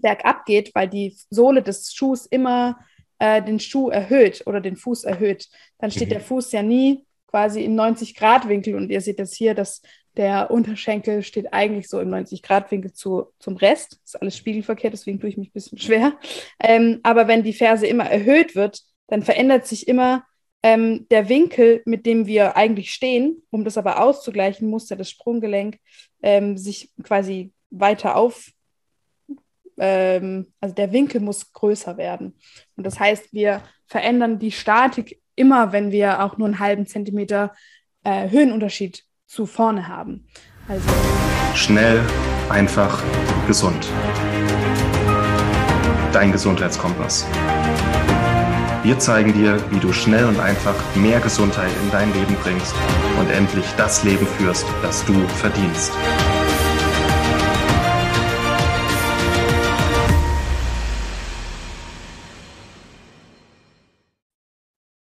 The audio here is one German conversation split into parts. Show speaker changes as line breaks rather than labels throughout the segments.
bergab geht, weil die Sohle des Schuhs immer äh, den Schuh erhöht oder den Fuß erhöht, dann steht mhm. der Fuß ja nie quasi im 90-Grad-Winkel und ihr seht jetzt hier, dass der Unterschenkel steht eigentlich so im 90-Grad-Winkel zu, zum Rest. Das ist alles spiegelverkehrt, deswegen tue ich mich ein bisschen schwer. Ähm, aber wenn die Ferse immer erhöht wird, dann verändert sich immer ähm, der Winkel, mit dem wir eigentlich stehen. Um das aber auszugleichen, muss ja das Sprunggelenk ähm, sich quasi weiter auf, ähm, also der Winkel muss größer werden. Und das heißt, wir verändern die Statik immer, wenn wir auch nur einen halben Zentimeter äh, Höhenunterschied zu vorne haben.
Also schnell, einfach, gesund. Dein Gesundheitskompass. Wir zeigen dir, wie du schnell und einfach mehr Gesundheit in dein Leben bringst und endlich das Leben führst, das du verdienst.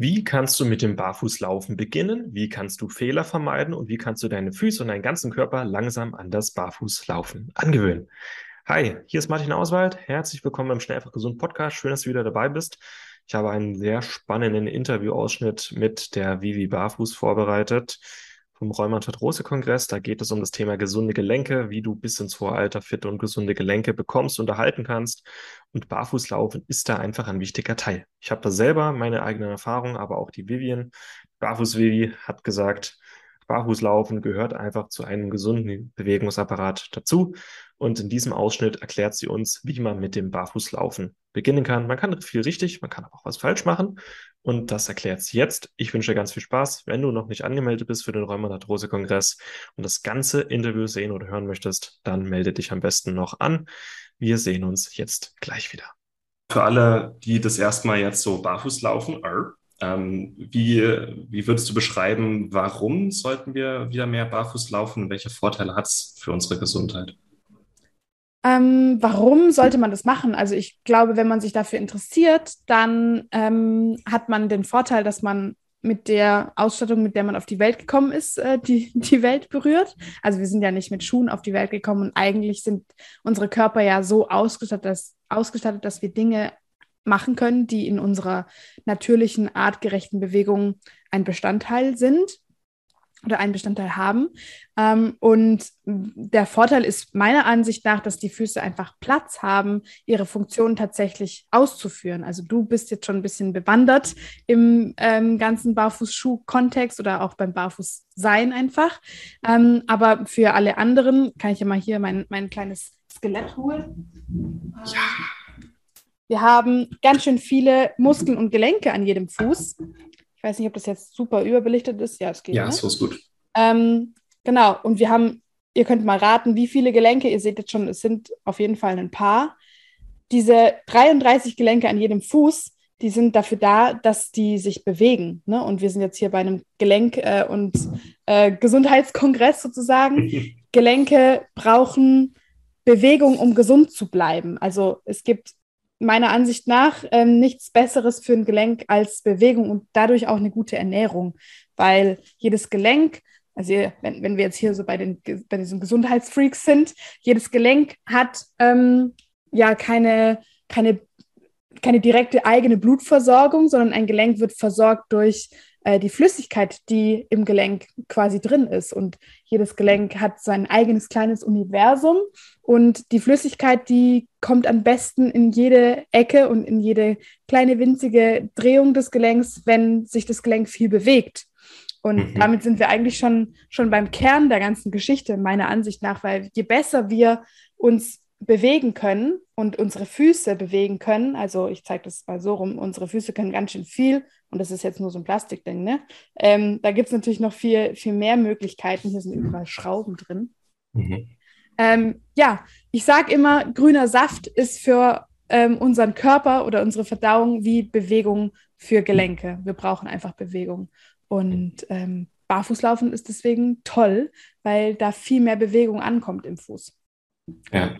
Wie kannst du mit dem Barfußlaufen beginnen? Wie kannst du Fehler vermeiden? Und wie kannst du deine Füße und deinen ganzen Körper langsam an das Barfußlaufen angewöhnen? Hi, hier ist Martin Auswald. Herzlich willkommen beim Schnell einfach gesund Podcast. Schön, dass du wieder dabei bist. Ich habe einen sehr spannenden Interviewausschnitt mit der Vivi Barfuß vorbereitet vom Rheumatoid-Rose-Kongress. Da geht es um das Thema gesunde Gelenke, wie du bis ins hohe Alter fitte und gesunde Gelenke bekommst und erhalten kannst. Und Barfußlaufen ist da einfach ein wichtiger Teil. Ich habe da selber meine eigenen Erfahrungen, aber auch die Vivian, Barfuß-Vivi, hat gesagt, Barfußlaufen gehört einfach zu einem gesunden Bewegungsapparat dazu. Und in diesem Ausschnitt erklärt sie uns, wie man mit dem Barfußlaufen beginnen kann. Man kann viel richtig, man kann aber auch was falsch machen. Und das erklärt sie jetzt. Ich wünsche dir ganz viel Spaß. Wenn du noch nicht angemeldet bist für den Rheumatarthrose-Kongress und das ganze Interview sehen oder hören möchtest, dann melde dich am besten noch an. Wir sehen uns jetzt gleich wieder.
Für alle, die das erstmal jetzt so barfuß laufen, ähm, wie, wie würdest du beschreiben, warum sollten wir wieder mehr barfuß laufen? Welche Vorteile hat es für unsere Gesundheit?
Ähm, warum sollte man das machen? Also ich glaube, wenn man sich dafür interessiert, dann ähm, hat man den Vorteil, dass man mit der Ausstattung, mit der man auf die Welt gekommen ist, äh, die, die Welt berührt. Also wir sind ja nicht mit Schuhen auf die Welt gekommen und eigentlich sind unsere Körper ja so ausgestattet, dass, ausgestattet, dass wir Dinge machen können, die in unserer natürlichen, artgerechten Bewegung ein Bestandteil sind oder einen Bestandteil haben. Ähm, und der Vorteil ist meiner Ansicht nach, dass die Füße einfach Platz haben, ihre Funktion tatsächlich auszuführen. Also du bist jetzt schon ein bisschen bewandert im ähm, ganzen Barfußschuh-Kontext oder auch beim Barfußsein einfach. Ähm, aber für alle anderen kann ich ja mal hier mein, mein kleines Skelett holen. Ja. Wir haben ganz schön viele Muskeln und Gelenke an jedem Fuß. Ich weiß nicht, ob das jetzt super überbelichtet ist. Ja, es geht.
Ja, ne? so ist gut.
Ähm, genau, und wir haben, ihr könnt mal raten, wie viele Gelenke. Ihr seht jetzt schon, es sind auf jeden Fall ein paar. Diese 33 Gelenke an jedem Fuß, die sind dafür da, dass die sich bewegen. Ne? Und wir sind jetzt hier bei einem Gelenk- äh, und äh, Gesundheitskongress sozusagen. Gelenke brauchen Bewegung, um gesund zu bleiben. Also es gibt meiner Ansicht nach ähm, nichts Besseres für ein Gelenk als Bewegung und dadurch auch eine gute Ernährung, weil jedes Gelenk, also wenn, wenn wir jetzt hier so bei, den, bei diesen Gesundheitsfreaks sind, jedes Gelenk hat ähm, ja keine, keine, keine direkte eigene Blutversorgung, sondern ein Gelenk wird versorgt durch äh, die Flüssigkeit, die im Gelenk quasi drin ist. Und jedes Gelenk hat sein eigenes kleines Universum. Und die Flüssigkeit, die kommt am besten in jede Ecke und in jede kleine winzige Drehung des Gelenks, wenn sich das Gelenk viel bewegt. Und mhm. damit sind wir eigentlich schon, schon beim Kern der ganzen Geschichte, meiner Ansicht nach, weil je besser wir uns bewegen können und unsere Füße bewegen können, also ich zeige das mal so rum, unsere Füße können ganz schön viel und das ist jetzt nur so ein Plastikding, ne? Ähm, da gibt es natürlich noch viel, viel mehr Möglichkeiten. Hier sind überall Schrauben drin. Mhm. Ähm, ja, ich sage immer, grüner Saft ist für ähm, unseren Körper oder unsere Verdauung wie Bewegung für Gelenke. Wir brauchen einfach Bewegung. Und ähm, Barfußlaufen ist deswegen toll, weil da viel mehr Bewegung ankommt im Fuß.
Ja,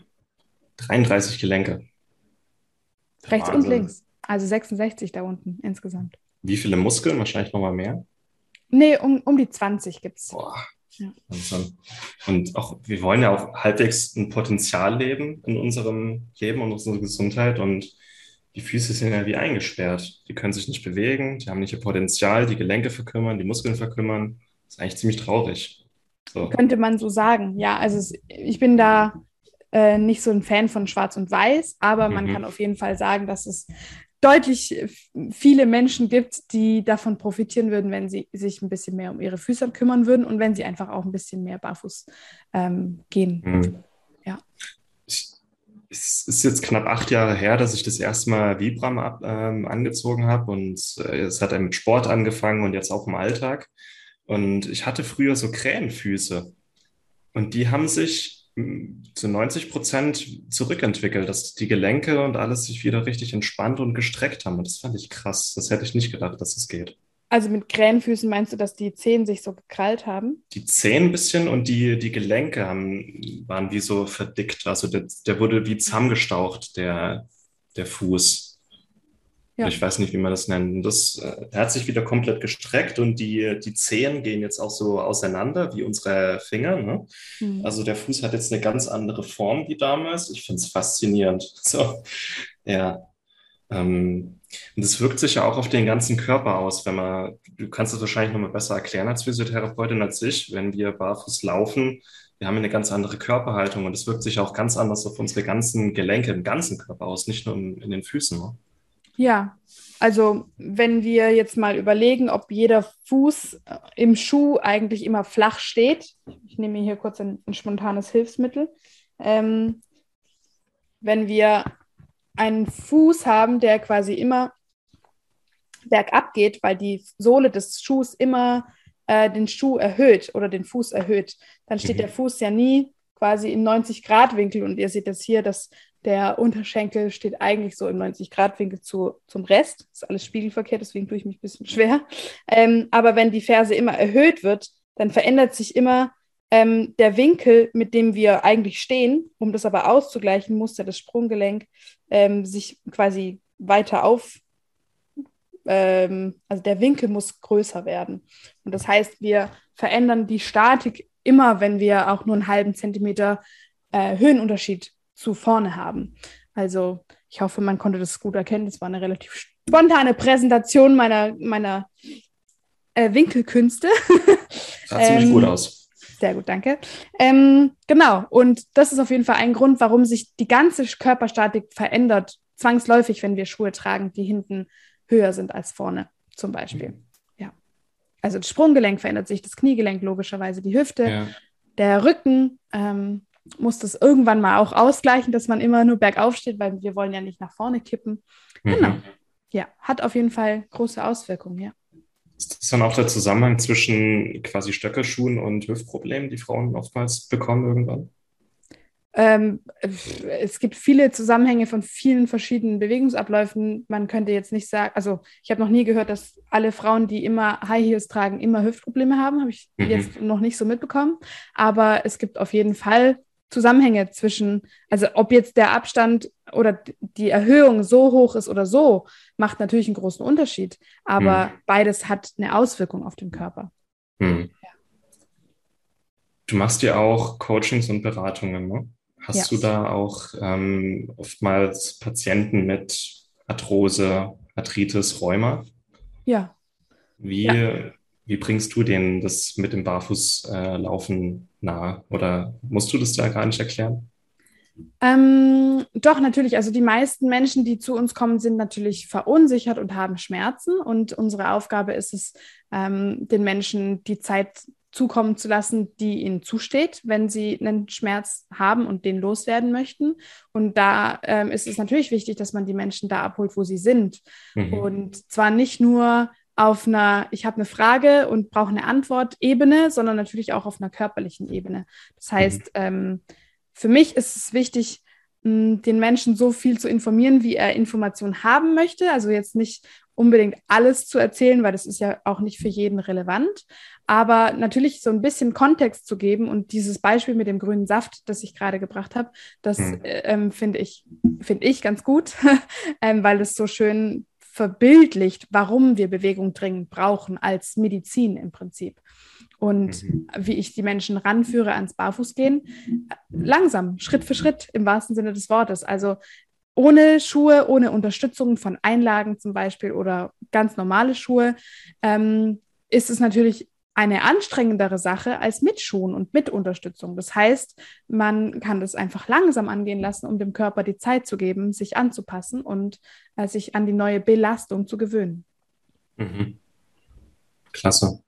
33 Gelenke.
Rechts Wahnsinn. und links. Also 66 da unten insgesamt.
Wie viele Muskeln? Wahrscheinlich nochmal mehr?
Nee, um, um die 20 gibt es.
Ja. Und auch, wir wollen ja auch halbwegs ein Potenzial leben in unserem Leben und unserer Gesundheit und die Füße sind ja wie eingesperrt. Die können sich nicht bewegen, die haben nicht ihr Potenzial, die Gelenke verkümmern, die Muskeln verkümmern. Das ist eigentlich ziemlich traurig.
So. Könnte man so sagen. Ja, also es, ich bin da äh, nicht so ein Fan von Schwarz und Weiß, aber man mhm. kann auf jeden Fall sagen, dass es deutlich viele Menschen gibt, die davon profitieren würden, wenn sie sich ein bisschen mehr um ihre Füße kümmern würden und wenn sie einfach auch ein bisschen mehr barfuß ähm, gehen. Mhm. Ja.
Es ist jetzt knapp acht Jahre her, dass ich das erste Mal Vibram ab, ähm, angezogen habe und äh, es hat dann mit Sport angefangen und jetzt auch im Alltag. Und ich hatte früher so Krähenfüße und die haben sich zu 90 Prozent zurückentwickelt, dass die Gelenke und alles sich wieder richtig entspannt und gestreckt haben. Und das fand ich krass. Das hätte ich nicht gedacht, dass es das geht.
Also mit Krähenfüßen meinst du, dass die Zehen sich so gekrallt haben?
Die Zehen ein bisschen und die, die Gelenke haben, waren wie so verdickt. Also der, der wurde wie zusammengestaucht, der, der Fuß. Ja. Ich weiß nicht, wie man das nennt. Das äh, hat sich wieder komplett gestreckt und die, die Zehen gehen jetzt auch so auseinander wie unsere Finger. Ne? Mhm. Also der Fuß hat jetzt eine ganz andere Form wie damals. Ich finde es faszinierend. So, ja. Ähm, und das wirkt sich ja auch auf den ganzen Körper aus, wenn man, du kannst es wahrscheinlich noch mal besser erklären als Physiotherapeutin als ich, wenn wir barfuß laufen, wir haben eine ganz andere Körperhaltung und das wirkt sich auch ganz anders auf unsere ganzen Gelenke im ganzen Körper aus, nicht nur in, in den Füßen. Ne?
Ja, also wenn wir jetzt mal überlegen, ob jeder Fuß äh, im Schuh eigentlich immer flach steht, ich nehme hier kurz ein, ein spontanes Hilfsmittel, ähm, wenn wir einen Fuß haben, der quasi immer bergab geht, weil die Sohle des Schuhs immer äh, den Schuh erhöht oder den Fuß erhöht, dann steht mhm. der Fuß ja nie quasi in 90 Grad Winkel und ihr seht jetzt hier, dass der Unterschenkel steht eigentlich so im 90-Grad-Winkel zu, zum Rest. Das ist alles spiegelverkehrt, deswegen tue ich mich ein bisschen schwer. Ähm, aber wenn die Ferse immer erhöht wird, dann verändert sich immer ähm, der Winkel, mit dem wir eigentlich stehen. Um das aber auszugleichen, muss ja das Sprunggelenk ähm, sich quasi weiter auf, ähm, also der Winkel muss größer werden. Und das heißt, wir verändern die Statik immer, wenn wir auch nur einen halben Zentimeter äh, Höhenunterschied zu vorne haben. Also ich hoffe, man konnte das gut erkennen. Das war eine relativ spontane Präsentation meiner, meiner äh, Winkelkünste.
Sah ziemlich ähm, gut aus.
Sehr gut, danke. Ähm, genau, und das ist auf jeden Fall ein Grund, warum sich die ganze Körperstatik verändert, zwangsläufig, wenn wir Schuhe tragen, die hinten höher sind als vorne, zum Beispiel. Mhm. Also das Sprunggelenk verändert sich, das Kniegelenk logischerweise, die Hüfte, ja. der Rücken, ähm, muss das irgendwann mal auch ausgleichen, dass man immer nur bergauf steht, weil wir wollen ja nicht nach vorne kippen. Mhm. Genau. Ja, hat auf jeden Fall große Auswirkungen, ja.
Ist das dann auch der Zusammenhang zwischen quasi Stöckelschuhen und Hüftproblemen, die Frauen oftmals bekommen irgendwann?
Ähm, es gibt viele Zusammenhänge von vielen verschiedenen Bewegungsabläufen. Man könnte jetzt nicht sagen, also ich habe noch nie gehört, dass alle Frauen, die immer High Heels tragen, immer Hüftprobleme haben. Habe ich mhm. jetzt noch nicht so mitbekommen. Aber es gibt auf jeden Fall Zusammenhänge zwischen, also ob jetzt der Abstand oder die Erhöhung so hoch ist oder so, macht natürlich einen großen Unterschied. Aber hm. beides hat eine Auswirkung auf den Körper. Hm. Ja.
Du machst ja auch Coachings und Beratungen, ne? Hast ja. du da auch ähm, oftmals Patienten mit Arthrose, Arthritis, Rheuma?
Ja.
Wie, ja. wie bringst du denen das mit dem Barfußlaufen äh, nahe? Oder musst du das da gar nicht erklären?
Ähm, doch, natürlich. Also die meisten Menschen, die zu uns kommen, sind natürlich verunsichert und haben Schmerzen. Und unsere Aufgabe ist es, ähm, den Menschen die Zeit zukommen zu lassen, die ihnen zusteht, wenn sie einen Schmerz haben und den loswerden möchten. Und da ähm, ist es natürlich wichtig, dass man die Menschen da abholt, wo sie sind. Mhm. Und zwar nicht nur auf einer, ich habe eine Frage und brauche eine Antwort Ebene, sondern natürlich auch auf einer körperlichen Ebene. Das heißt, mhm. ähm, für mich ist es wichtig, den Menschen so viel zu informieren, wie er Informationen haben möchte. Also jetzt nicht unbedingt alles zu erzählen, weil das ist ja auch nicht für jeden relevant. Aber natürlich so ein bisschen Kontext zu geben und dieses Beispiel mit dem grünen Saft, das ich gerade gebracht habe, das äh, ähm, finde ich, find ich ganz gut, ähm, weil es so schön verbildlicht, warum wir Bewegung dringend brauchen als Medizin im Prinzip. Und mhm. wie ich die Menschen ranführe ans Barfußgehen, langsam, Schritt für Schritt im wahrsten Sinne des Wortes. Also ohne Schuhe, ohne Unterstützung von Einlagen zum Beispiel oder ganz normale Schuhe, ähm, ist es natürlich eine anstrengendere Sache als mit Schuhen und mit Unterstützung. Das heißt, man kann das einfach langsam angehen lassen, um dem Körper die Zeit zu geben, sich anzupassen und äh, sich an die neue Belastung zu gewöhnen.
Mhm. Klasse.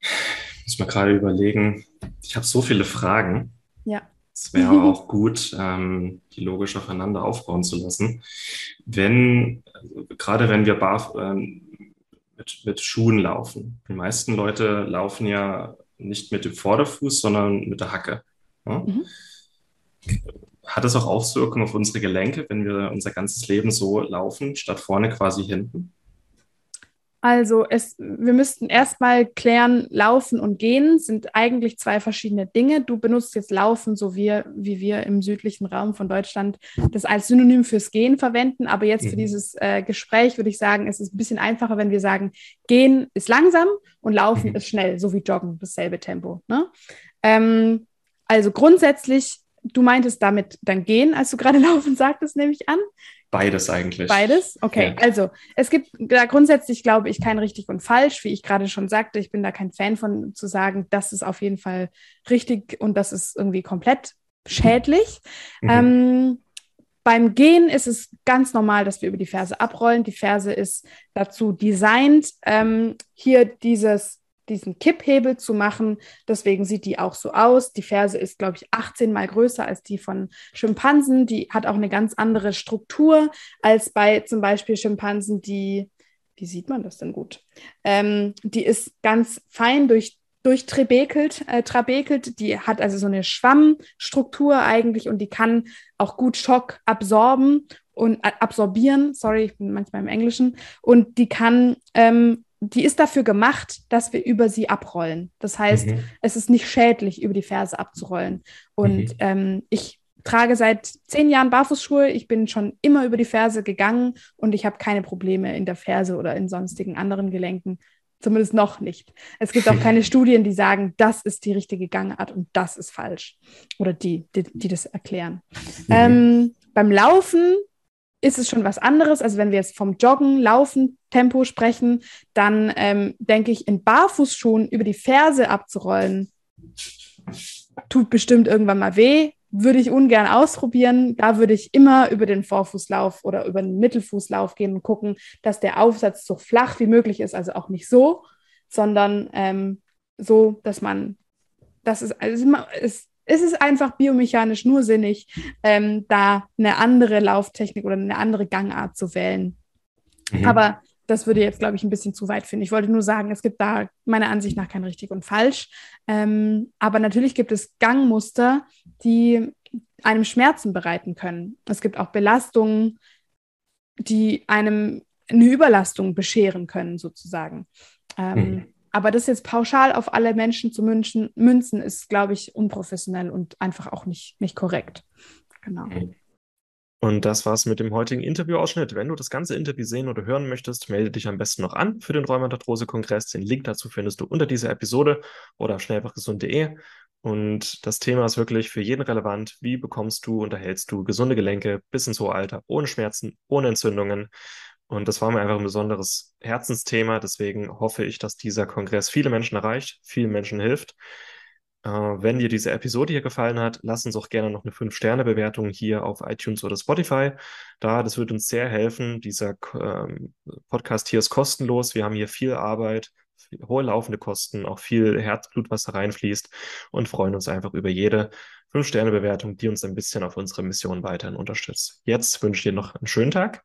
Ich muss mir gerade überlegen, ich habe so viele Fragen.
Ja.
Es wäre auch gut, ähm, die logisch aufeinander aufbauen zu lassen. Wenn, also gerade wenn wir bar, ähm, mit, mit Schuhen laufen. Die meisten Leute laufen ja nicht mit dem Vorderfuß, sondern mit der Hacke. Ja? Mhm. Hat es auch Auswirkungen auf unsere Gelenke, wenn wir unser ganzes Leben so laufen, statt vorne quasi hinten?
Also es, wir müssten erstmal klären, Laufen und Gehen sind eigentlich zwei verschiedene Dinge. Du benutzt jetzt Laufen, so wie, wie wir im südlichen Raum von Deutschland das als Synonym fürs Gehen verwenden. Aber jetzt mhm. für dieses äh, Gespräch würde ich sagen, es ist ein bisschen einfacher, wenn wir sagen, Gehen ist langsam und Laufen mhm. ist schnell, so wie Joggen, dasselbe Tempo. Ne? Ähm, also grundsätzlich, du meintest damit dann Gehen, als du gerade Laufen sagtest, nehme ich an.
Beides eigentlich.
Beides? Okay. Ja. Also, es gibt da grundsätzlich, glaube ich, kein richtig und falsch. Wie ich gerade schon sagte, ich bin da kein Fan von zu sagen, das ist auf jeden Fall richtig und das ist irgendwie komplett schädlich. Mhm. Ähm, beim Gehen ist es ganz normal, dass wir über die Ferse abrollen. Die Ferse ist dazu designt, ähm, hier dieses diesen Kipphebel zu machen. Deswegen sieht die auch so aus. Die Ferse ist, glaube ich, 18 mal größer als die von Schimpansen. Die hat auch eine ganz andere Struktur als bei zum Beispiel Schimpansen, die, wie sieht man das denn gut? Ähm, die ist ganz fein durch durchtrabekelt, äh, trabekelt. Die hat also so eine Schwammstruktur eigentlich und die kann auch gut Schock absorben und äh, absorbieren. Sorry, ich bin manchmal im Englischen. Und die kann ähm, die ist dafür gemacht, dass wir über sie abrollen. Das heißt, mhm. es ist nicht schädlich, über die Ferse abzurollen. Und mhm. ähm, ich trage seit zehn Jahren Barfußschuhe. Ich bin schon immer über die Ferse gegangen und ich habe keine Probleme in der Ferse oder in sonstigen anderen Gelenken. Zumindest noch nicht. Es gibt auch keine Studien, die sagen, das ist die richtige Gangart und das ist falsch. Oder die, die, die das erklären. Mhm. Ähm, beim Laufen ist es schon was anderes. Also wenn wir jetzt vom Joggen, Laufen, Tempo sprechen, dann ähm, denke ich, in Barfußschuhen über die Ferse abzurollen, tut bestimmt irgendwann mal weh. Würde ich ungern ausprobieren. Da würde ich immer über den Vorfußlauf oder über den Mittelfußlauf gehen und gucken, dass der Aufsatz so flach wie möglich ist. Also auch nicht so, sondern ähm, so, dass man, das ist, also es es ist einfach biomechanisch nur sinnig, ähm, da eine andere Lauftechnik oder eine andere Gangart zu wählen. Mhm. Aber das würde jetzt, glaube ich, ein bisschen zu weit finden. Ich wollte nur sagen, es gibt da meiner Ansicht nach kein richtig und falsch. Ähm, aber natürlich gibt es Gangmuster, die einem Schmerzen bereiten können. Es gibt auch Belastungen, die einem eine Überlastung bescheren können, sozusagen. Ähm, mhm. Aber das jetzt pauschal auf alle Menschen zu münchen, münzen, ist, glaube ich, unprofessionell und einfach auch nicht, nicht korrekt. Genau.
Und das war's mit dem heutigen Interviewausschnitt. Wenn du das ganze Interview sehen oder hören möchtest, melde dich am besten noch an für den Rheumatarthrose-Kongress. Den Link dazu findest du unter dieser Episode oder auf schnellfachgesund.de. Und das Thema ist wirklich für jeden relevant. Wie bekommst du, unterhältst du gesunde Gelenke bis ins hohe Alter, ohne Schmerzen, ohne Entzündungen? Und das war mir einfach ein besonderes Herzensthema. Deswegen hoffe ich, dass dieser Kongress viele Menschen erreicht, vielen Menschen hilft. Äh, wenn dir diese Episode hier gefallen hat, lass uns auch gerne noch eine 5-Sterne-Bewertung hier auf iTunes oder Spotify. Da, das wird uns sehr helfen. Dieser ähm, Podcast hier ist kostenlos. Wir haben hier viel Arbeit, hohe laufende Kosten, auch viel Herzblut, was da reinfließt und freuen uns einfach über jede 5-Sterne-Bewertung, die uns ein bisschen auf unserer Mission weiterhin unterstützt. Jetzt wünsche ich dir noch einen schönen Tag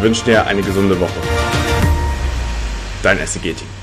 Wir wünschen dir eine gesunde Woche. Dein SEG-Team.